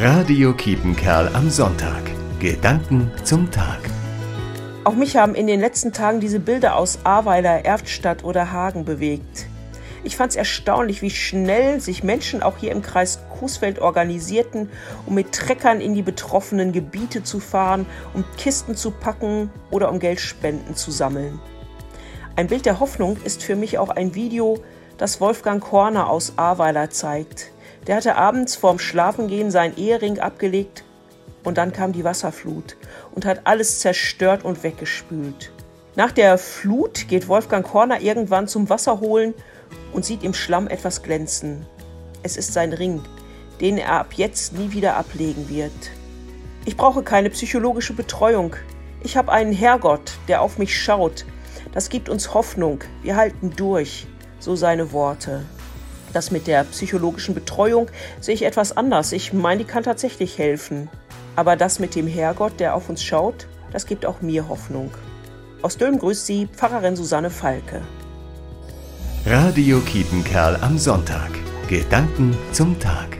Radio Kiepenkerl am Sonntag. Gedanken zum Tag. Auch mich haben in den letzten Tagen diese Bilder aus Ahrweiler, Erftstadt oder Hagen bewegt. Ich fand es erstaunlich, wie schnell sich Menschen auch hier im Kreis Coesfeld organisierten, um mit Treckern in die betroffenen Gebiete zu fahren, um Kisten zu packen oder um Geldspenden zu sammeln. Ein Bild der Hoffnung ist für mich auch ein Video, das Wolfgang Horner aus Ahrweiler zeigt. Der hatte abends vorm Schlafengehen seinen Ehering abgelegt und dann kam die Wasserflut und hat alles zerstört und weggespült. Nach der Flut geht Wolfgang Horner irgendwann zum Wasser holen und sieht im Schlamm etwas glänzen. Es ist sein Ring, den er ab jetzt nie wieder ablegen wird. Ich brauche keine psychologische Betreuung. Ich habe einen Herrgott, der auf mich schaut. Das gibt uns Hoffnung. Wir halten durch. So seine Worte. Das mit der psychologischen Betreuung sehe ich etwas anders. Ich meine, die kann tatsächlich helfen. Aber das mit dem Herrgott, der auf uns schaut, das gibt auch mir Hoffnung. Aus Dülmen grüßt Sie Pfarrerin Susanne Falke. Radio Kiepenkerl am Sonntag. Gedanken zum Tag.